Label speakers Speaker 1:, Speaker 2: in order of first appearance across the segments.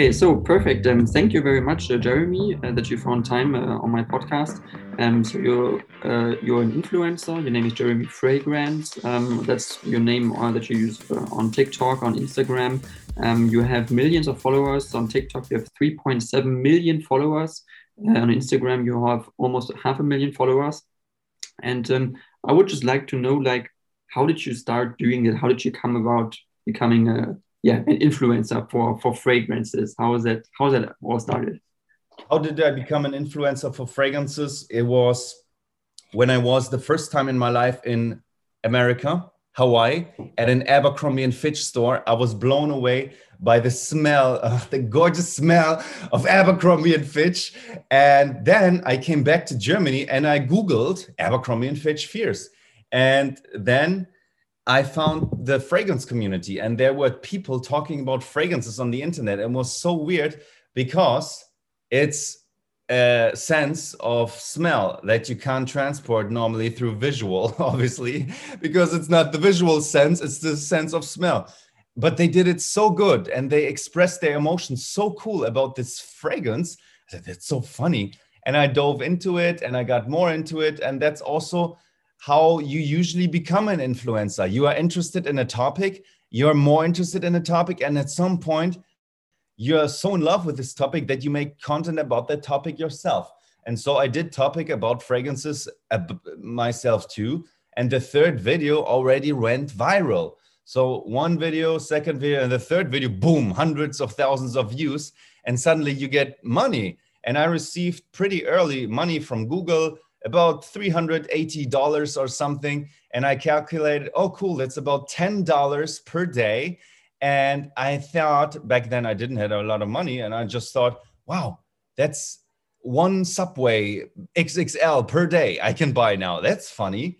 Speaker 1: Okay, so perfect. Um, thank you very much, uh, Jeremy, uh, that you found time uh, on my podcast. Um, so you're uh, you're an influencer. Your name is Jeremy Fragrance. Um, that's your name uh, that you use uh, on TikTok, on Instagram. Um, you have millions of followers on TikTok. You have 3.7 million followers. on Instagram, you have almost half a million followers. And um, I would just like to know, like, how did you start doing it? How did you come about becoming a yeah an influencer for for fragrances. How is that how that all started?
Speaker 2: How did i become an influencer for fragrances? It was when i was the first time in my life in america hawaii at an abercrombie and fitch store. I was blown away by the smell uh, the gorgeous smell of abercrombie and fitch. And then i came back to germany and i googled abercrombie and fitch fierce. And then I found the fragrance community, and there were people talking about fragrances on the internet. And was so weird because it's a sense of smell that you can't transport normally through visual, obviously, because it's not the visual sense, it's the sense of smell. But they did it so good and they expressed their emotions so cool about this fragrance. I said, that's so funny. And I dove into it and I got more into it. And that's also how you usually become an influencer. You are interested in a topic, you're more interested in a topic, and at some point, you're so in love with this topic that you make content about that topic yourself. And so I did topic about fragrances myself too. And the third video already went viral. So one video, second video, and the third video, boom, hundreds of thousands of views. And suddenly you get money. And I received pretty early money from Google, about $380 or something. And I calculated, oh, cool, that's about $10 per day. And I thought back then I didn't have a lot of money. And I just thought, wow, that's one Subway XXL per day I can buy now. That's funny.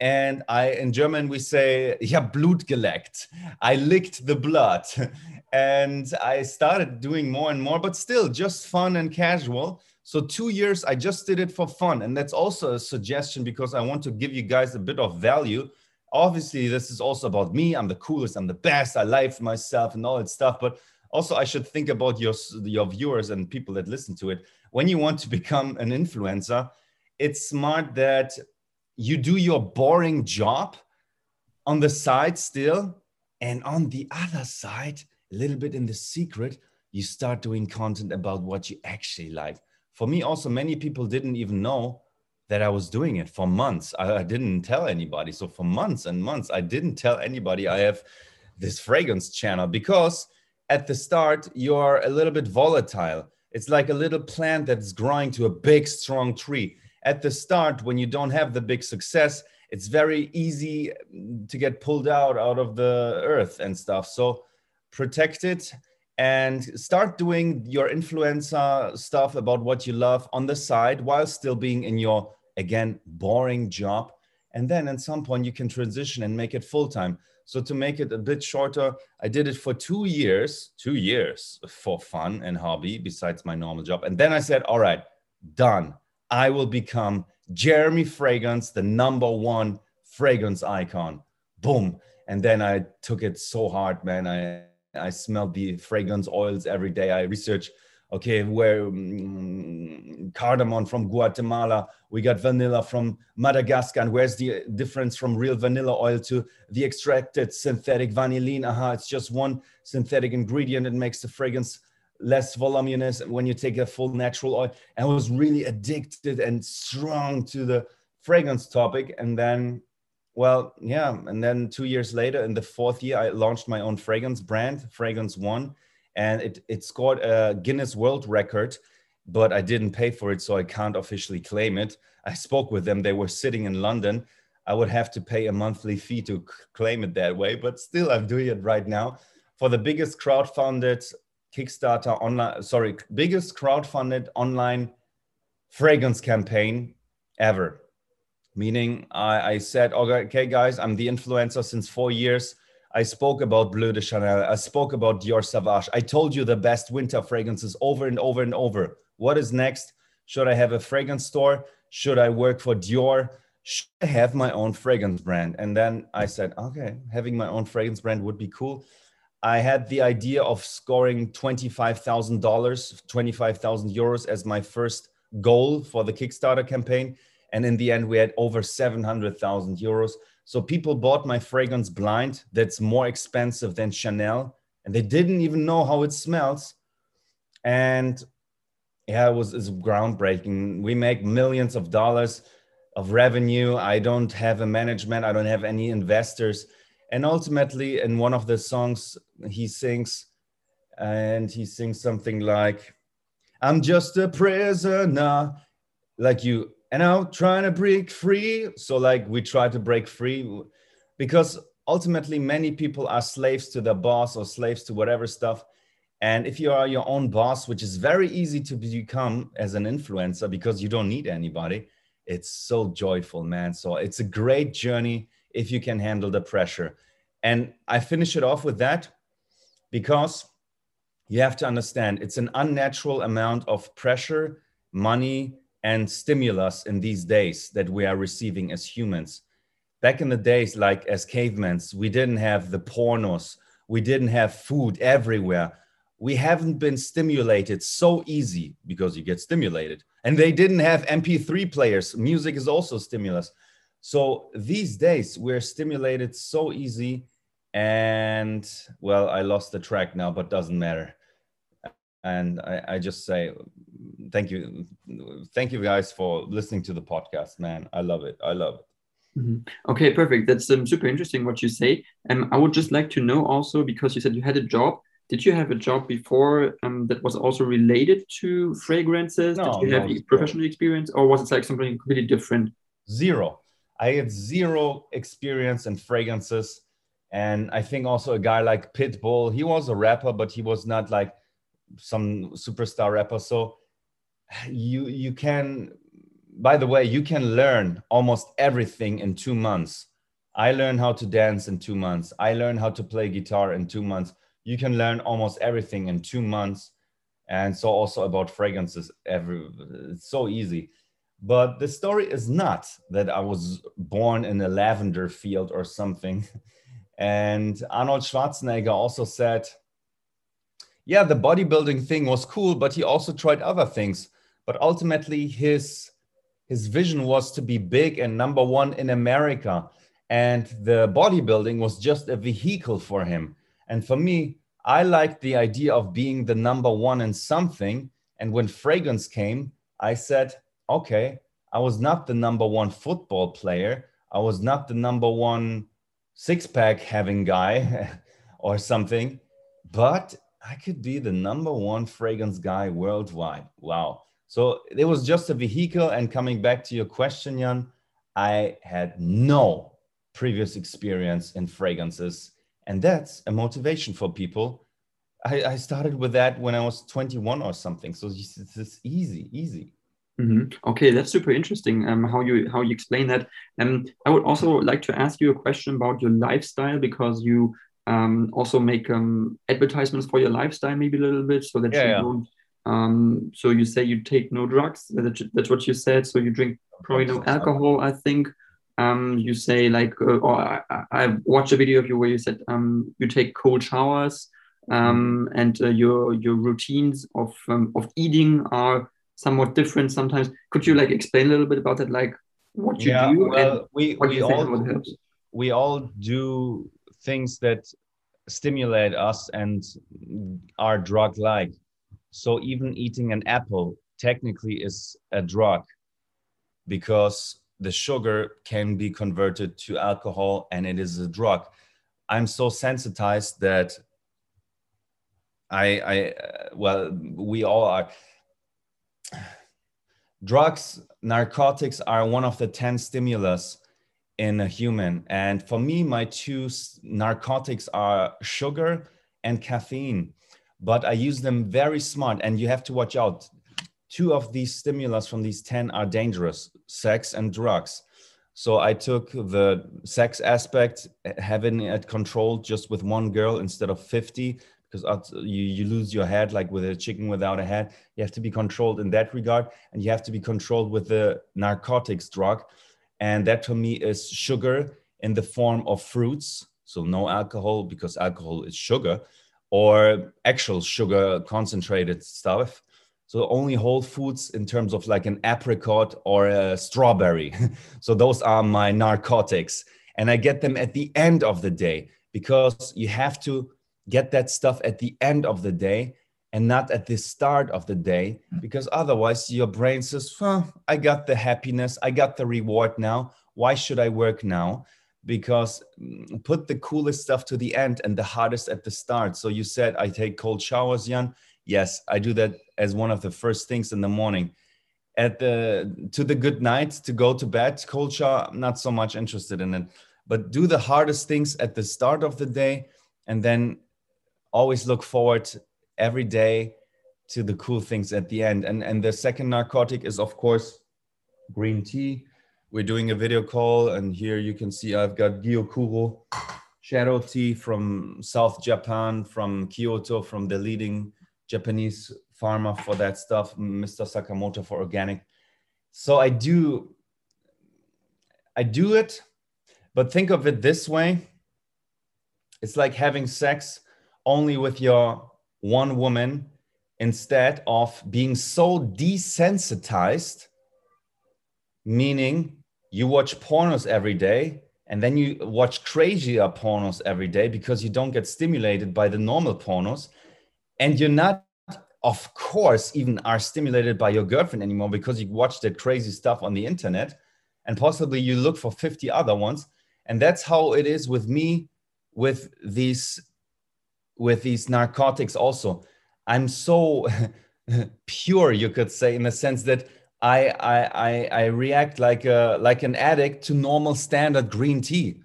Speaker 2: And I, in German, we say, ich habe Blut geleckt. I licked the blood. And I started doing more and more, but still just fun and casual. So two years, I just did it for fun. And that's also a suggestion because I want to give you guys a bit of value. Obviously, this is also about me. I'm the coolest, I'm the best, I life myself and all that stuff. But also I should think about your, your viewers and people that listen to it. When you want to become an influencer, it's smart that you do your boring job on the side still. And on the other side, a little bit in the secret, you start doing content about what you actually like for me also many people didn't even know that i was doing it for months. I, I, didn't tell anybody. So for months and months i didn't tell anybody i have this fragrance channel because at the start you're a little bit volatile. It's like a little plant that's growing to a big strong tree. At the start when you don't have the big success it's very easy to get pulled out out of the earth and stuff. So protect it and start doing your influencer stuff about what you love on the side while still being in your again boring job. And then at some point you can transition and make it full time so to make it a bit shorter i did it for 2 years 2 years for fun and hobby besides my normal job. And then i said all right done. I will become jeremy fragrance the number 1 fragrance icon. Boom. And then i took it so hard man. I I smell the fragrance oils every day. I research, okay, where um, cardamom from Guatemala, we got vanilla from Madagascar, and where's the difference from real vanilla oil to the extracted synthetic vanillin? Aha, it's just one synthetic ingredient that makes the fragrance less voluminous when you take a full natural oil. And I was really addicted and strong to the fragrance topic. And then, well, yeah. And then two years later, in the fourth year, I launched my own fragrance brand, Fragrance One. And it, it scored a Guinness World Record, but I didn't pay for it. So I can't officially claim it. I spoke with them. They were sitting in London. I would have to pay a monthly fee to claim it that way, but still, I'm doing it right now for the biggest crowdfunded Kickstarter online, sorry, biggest crowdfunded online fragrance campaign ever. Meaning, I, I said, okay, guys, I'm the influencer since four years. I spoke about Bleu de Chanel. I spoke about Dior Sauvage. I told you the best winter fragrances over and over and over. What is next? Should I have a fragrance store? Should I work for Dior? Should I have my own fragrance brand? And then I said, okay, having my own fragrance brand would be cool. I had the idea of scoring $25,000, 25,000 euros as my first goal for the Kickstarter campaign. And in the end, we had over 700,000 euros. So people bought my fragrance blind that's more expensive than Chanel. And they didn't even know how it smells. And yeah, it was, it was groundbreaking. We make millions of dollars of revenue. I don't have a management, I don't have any investors and ultimately in one of the songs he sings and he sings something like i'm just a prisoner like you and i'm trying to break free. So like we try to break free because ultimately many people are slaves to their boss or slaves to whatever stuff. And if you are your own boss which is very easy to become as an influencer because you don't need anybody it's so joyful man. So it's a great journey if you can handle the pressure. And I finish it off with that because you have to understand it's an unnatural amount of pressure, money, and stimulus in these days that we are receiving as humans. Back in the days, like as cavemen, we didn't have the pornos, we didn't have food everywhere. We haven't been stimulated so easy because you get stimulated. And they didn't have MP3 players. Music is also stimulus. So these days we're stimulated so easy and well, I lost the track now, but doesn't matter. And I, I just say thank you. Thank you guys for listening to the podcast, man. I love it. I love it.
Speaker 1: Mm-hmm. Okay, perfect. That's um, super interesting what you say. And um, I would just like to know also because you said you had a job. Did you have a job before um, that was also related to fragrances?
Speaker 2: No,
Speaker 1: Did you have
Speaker 2: no,
Speaker 1: professional experience, or was it like something completely different?
Speaker 2: Zero. I had zero experience in fragrances. And I think also a guy like Pitbull, he was a rapper, but he was not like some superstar rapper. So you you can by the way, you can learn almost everything in two months. I learned how to dance in two months. I learned how to play guitar in two months. You can learn almost everything in two months. And so also about fragrances, every it's so easy. But the story is not that I was born in a lavender field or something. And Arnold Schwarzenegger also said, yeah, the bodybuilding thing was cool, but he also tried other things. But ultimately, his his vision was to be big and number one in America. And the bodybuilding was just a vehicle for him. And for me, I liked the idea of being the number one in something. And when fragrance came, I said, okay, I was not the number one football player. I was not the number one six pack having guy or something, but I could be the number one fragrance guy worldwide. Wow. So it was just a vehicle. And coming back to your question, Jan, I had no previous experience in fragrances. And that's a motivation for people. I, I started with that when I was 21 or something. So it's, it's easy, easy.
Speaker 1: Mm-hmm. Okay, that's super interesting. Um, how you how you explain that. Um, I would also like to ask you a question about your lifestyle because you um also make um advertisements for your lifestyle maybe a little bit so that
Speaker 2: yeah,
Speaker 1: you
Speaker 2: yeah.
Speaker 1: don't um so you say you take no drugs that's, what you said. So you drink probably no alcohol I think. Um you say like uh, or I, I watched a video of you where you said um you take cold showers. Um and uh, your your routines of um, of eating are somewhat different sometimes. Could you like explain a little bit about that, like what you
Speaker 2: yeah,
Speaker 1: do
Speaker 2: well,
Speaker 1: and
Speaker 2: we
Speaker 1: what
Speaker 2: we all we all do things that stimulate us and are drug like So even eating an apple technically is a drug because the sugar can be converted to alcohol and it is a drug. I'm so sensitized that I, I uh, well, we all are. Drugs, narcotics are one of the 10 stimulus in a human. And for me, my two narcotics are sugar and caffeine, but I use them very smart. And you have to watch out. Two of these stimulus from these 10 are dangerous sex and drugs. So I took the sex aspect, eh, having it controlled just with one girl instead of 50, because you, you lose your head like with a chicken without a head. You have to be controlled in that regard, and you have to be controlled with the narcotics drug. And that for me is sugar in the form of fruits. So no alcohol because alcohol is sugar or actual sugar concentrated stuff. So only whole foods in terms of like an apricot or a strawberry. so those are my narcotics. And I get them at the end of the day because you have to get that stuff at the end of the day and not at the start of the day because otherwise your brain says i got the happiness i got the reward now why should i work now because mm, put the coolest stuff to the end and the hardest at the start so you said i take cold showers jan yes i do that as one of the first things in the morning at the to the good night to go to bed cold shower i'm not so much interested in it but do the hardest things at the start of the day and then always look forward every day to the cool things at the end. And and the second narcotic is of course green tea. We're doing a video call, and here you can see I've got Gyokuro shadow tea from South Japan, from Kyoto, from the leading Japanese farmer for that stuff, Mr. Sakamoto for organic. So I do I do it, but think of it this way. It's like having sex only with your one woman instead of being so desensitized, meaning you watch pornos every day and then you watch crazier pornos every day because you don't get stimulated by the normal pornos. And you're not of course even are stimulated by your girlfriend anymore because you watch that crazy stuff on the internet and possibly you look for 50 other ones. And that's how it is with me with these with these narcotics also. I'm so pure you could say in the sense that I, I i react like a like an addict to normal standard green tea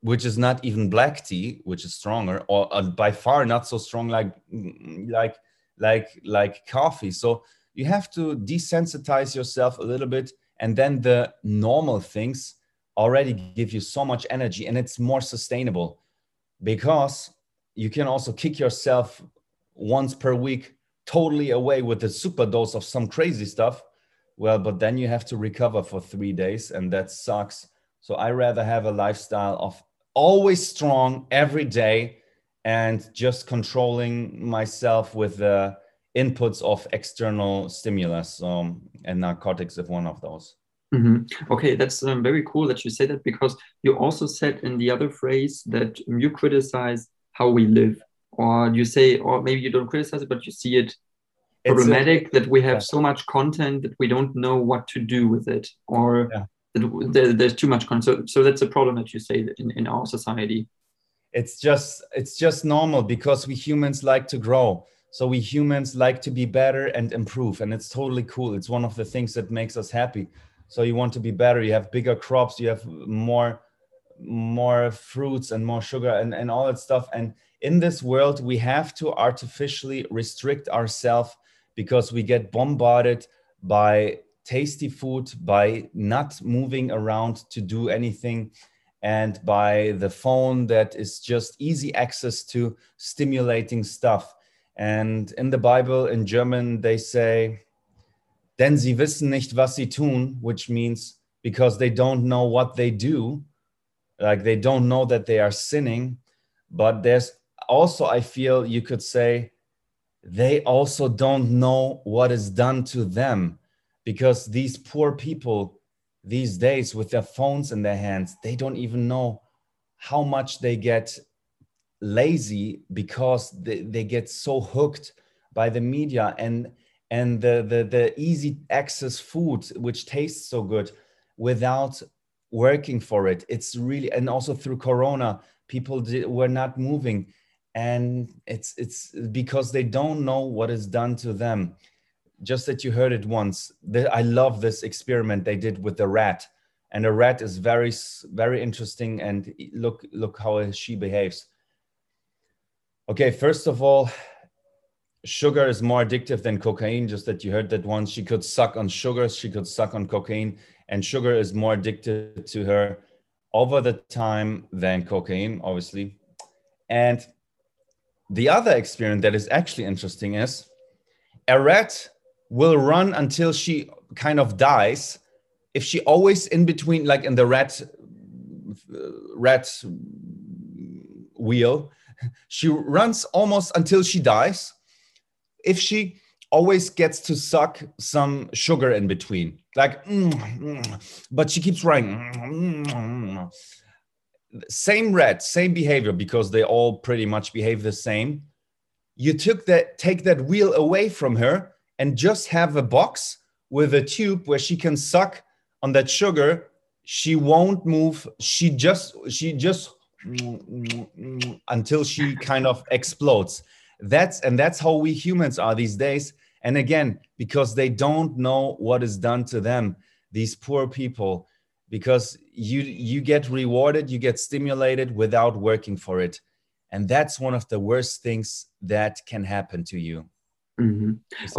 Speaker 2: which is not even black tea which is stronger or uh, by far not so strong like like like like coffee. So you have to desensitize yourself a little bit and then the normal things already give you so much energy and it's more sustainable because you can also kick yourself once per week totally away with a super dose of some crazy stuff well but then you have to recover for three days and that sucks so i rather have a lifestyle of always strong every day and just controlling myself with the inputs of external stimulus um, and narcotics is one of those
Speaker 1: Mm-hmm. Okay, that's um, very cool that you say that because you also said in the other phrase that you criticize how we live or you say or maybe you don't criticize it but you see it problematic a, that we have yeah. so much content that we don't know what to do with it or yeah. that there, there's too much content so, so that's a problem that you say in, in our society
Speaker 2: it's just it's just normal because we humans like to grow so we humans like to be better and improve and it's totally cool it's one of the things that makes us happy so you want to be better you have bigger crops you have more more fruits and more sugar and, and all that stuff. And in this world, we have to artificially restrict ourselves because we get bombarded by tasty food, by not moving around to do anything, and by the phone that is just easy access to stimulating stuff. And in the Bible, in German, they say, denn sie wissen nicht, was sie tun, which means because they don't know what they do like they don't know that they are sinning but there's also i feel you could say they also don't know what is done to them because these poor people these days with their phones in their hands they don't even know how much they get lazy because they, they get so hooked by the media and and the the, the easy access food which tastes so good without working for it. It's really and also through corona people did, were not moving and it's it's because they don't know what is done to them. Just that you heard it once the, i love this experiment they did with the rat. And a rat is very very interesting and look look how she behaves. Okay first of all sugar is more addictive than cocaine. Just that you heard that once. She could suck on sugar she could suck on cocaine and sugar is more addicted to her over the time than cocaine obviously. And the other experiment that is actually interesting is a rat will run until she kind of dies. If she always in between like in the rat rat wheel she runs almost until she dies. If she always gets to suck some sugar in between like mm, mm, but she keeps running. mm, same rat same behavior because they all pretty much behave the same. You took that take that wheel away from her and just have a box with a tube where she can suck on that sugar. She won't move. She just she just until she kind of explodes. That's and that's how we humans are these days. And again because they don't know what is done to them these poor people because you you get rewarded you get stimulated without working for it and that's one of the worst things that can happen to you
Speaker 1: mm-hmm.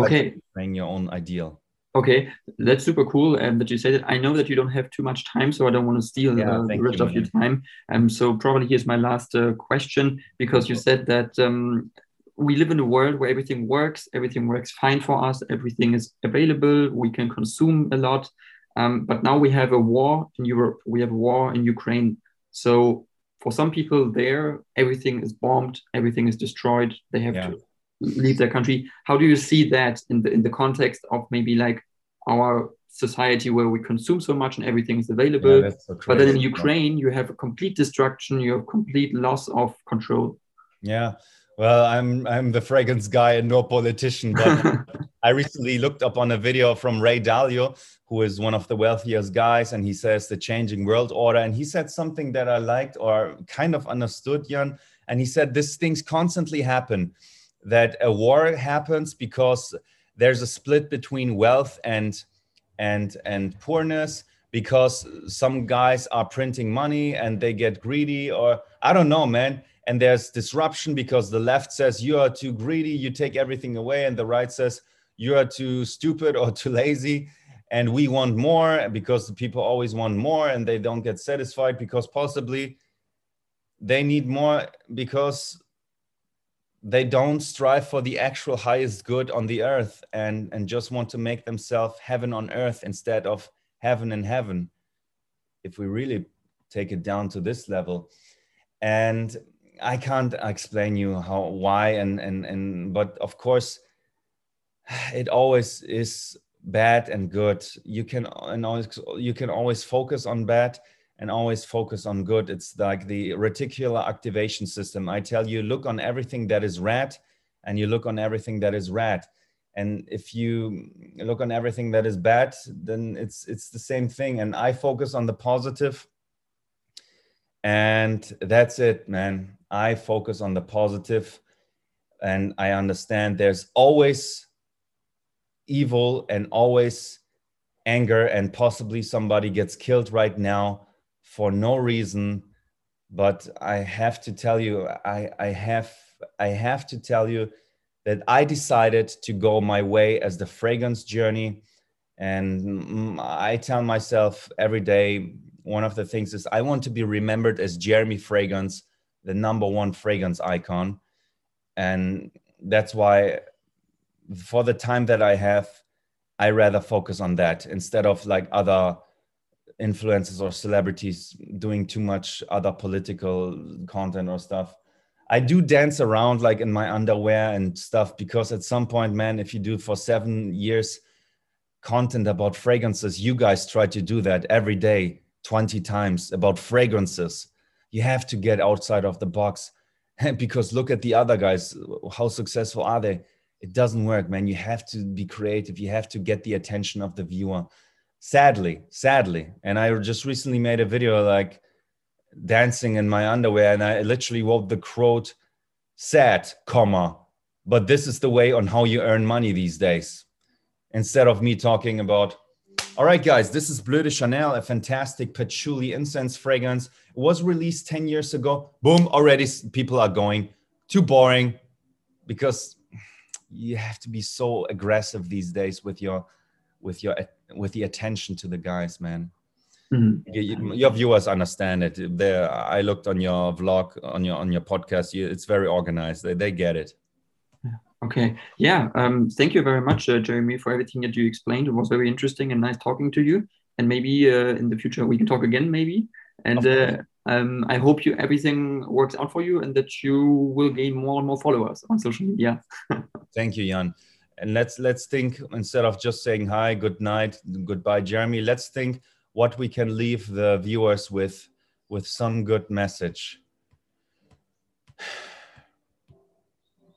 Speaker 1: okay
Speaker 2: like your own ideal
Speaker 1: Okay, that's super cool um, that you said it. I know that you don't have too much time, so I don't want to steal yeah, uh, the rest you, of your time. Um, so probably here's my last uh, question because you said that um, we live in a world where everything works, everything works fine for us, everything is available, we can consume a lot. Um, but now we have a war in Europe, we have a war in Ukraine. So for some people there, everything is bombed, everything is destroyed. They have yeah. to leave their country. How do you see that in the in the context of maybe like our society where we consume so much and everything is available? Yeah, so but then in Ukraine, you have a complete destruction, you have complete loss of control.
Speaker 2: Yeah. Well, I'm I'm the fragrance guy and no politician, but I recently looked up on a video from Ray Dalio, who is one of the wealthiest guys, and he says the changing world order. And he said something that I liked or kind of understood, Jan. And he said these things constantly happen that a war happens because there's a split between wealth and and and poorness because some guys are printing money and they get greedy or i don't know man and there's disruption because the left says you are too greedy you take everything away and the right says you are too stupid or too lazy and we want more because the people always want more and they don't get satisfied because possibly they need more because they don't strive for the actual highest good on the earth and and just want to make themselves heaven on earth instead of heaven in heaven if we really take it down to this level. And i can't explain you how why and and and but of course it always is bad and good you can and always you can always focus on bad and always focus on good. It's like the reticular activation system. I tell you, look on everything that is red and you look on everything that is red. And if you look on everything that is bad, then it's it's the same thing. And I focus on the positive. And that's it, man. I focus on the positive and I understand there's always evil and always anger and possibly somebody gets killed right now for no reason. But i have to tell you i i have i have to tell you that i decided to go my way as the fragrance journey. And i tell myself every day one of the things is i want to be remembered as jeremy fragrance the number one fragrance icon. And that's why for the time that i have i rather focus on that instead of like other influencers or celebrities doing too much other political content or stuff. I do dance around like in my underwear and stuff because at some point, man, if you do for seven years content about fragrances, you guys try to do that every day, 20 times about fragrances. You have to get outside of the box because look at the other guys. How successful are they? It doesn't work, man. You have to be creative. You have to get the attention of the viewer. Sadly, sadly. And I just recently made a video like dancing in my underwear, and I literally wrote the quote, sad, comma, but this is the way on how you earn money these days. Instead of me talking about, all right, guys, this is Bleu de Chanel, a fantastic patchouli incense fragrance. It was released 10 years ago. Boom, already people are going. Too boring because you have to be so aggressive these days with your with your with the attention to the guys man. Mm-hmm. you, your viewers understand it. There i looked on your vlog on your on your podcast. You, it's very organized. They, they get it.
Speaker 1: Okay. Yeah um, thank you very much uh, jeremy for everything that you explained. It was very interesting and nice talking to you. And maybe uh, in the future we can talk again maybe. And uh, um, I hope you everything works out for you and that you will gain more and more followers on social media.
Speaker 2: Thank you, Jan. And let's let's think instead of just saying hi, good night, goodbye, Jeremy. Let's think what we can leave the viewers with with some good message.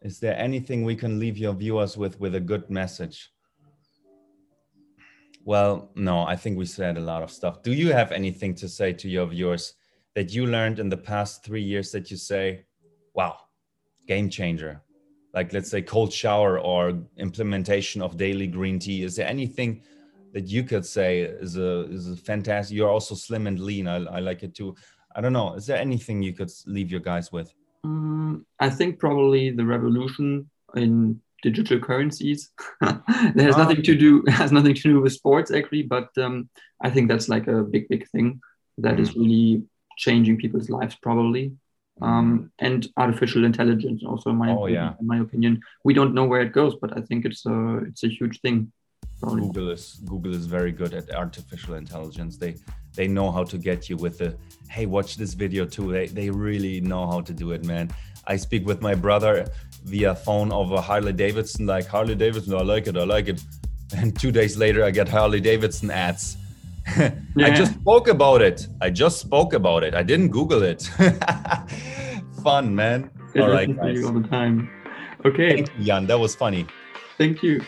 Speaker 2: Is there anything we can leave your viewers with with a good message? Well, no, I think we said a lot of stuff. Do you have anything to say to your viewers that you learned in the past three years that you say, wow, game changer? Like, let's say, cold shower or implementation of daily green tea. Is there anything that you could say is a is a fantastic? You're also slim and lean. I, I like it too. I don't know. Is there anything you could leave your guys with?
Speaker 1: Um, I think probably the revolution in digital currencies. that has nothing to do has nothing to do with sports actually, but um, I think that's like a big big thing that is mm. really changing people's lives probably. Um, and artificial intelligence also in my oh, opinion, yeah. in my opinion we don't know where it goes but i think it's a it's a huge thing
Speaker 2: probably. google is google is very good at artificial intelligence they they know how to get you with the hey watch this video too they, they really know how to do it man i speak with my brother via phone over Harley Davidson, like Harley Davidson, I like it, I like it. And two days later, I get Harley Davidson ads. yeah. I just spoke about it. I just spoke about it. I didn't Google it. Fun, man.
Speaker 1: It all right, guys. all the time. Okay.
Speaker 2: Thank you, Jan. That was funny.
Speaker 1: Thank you.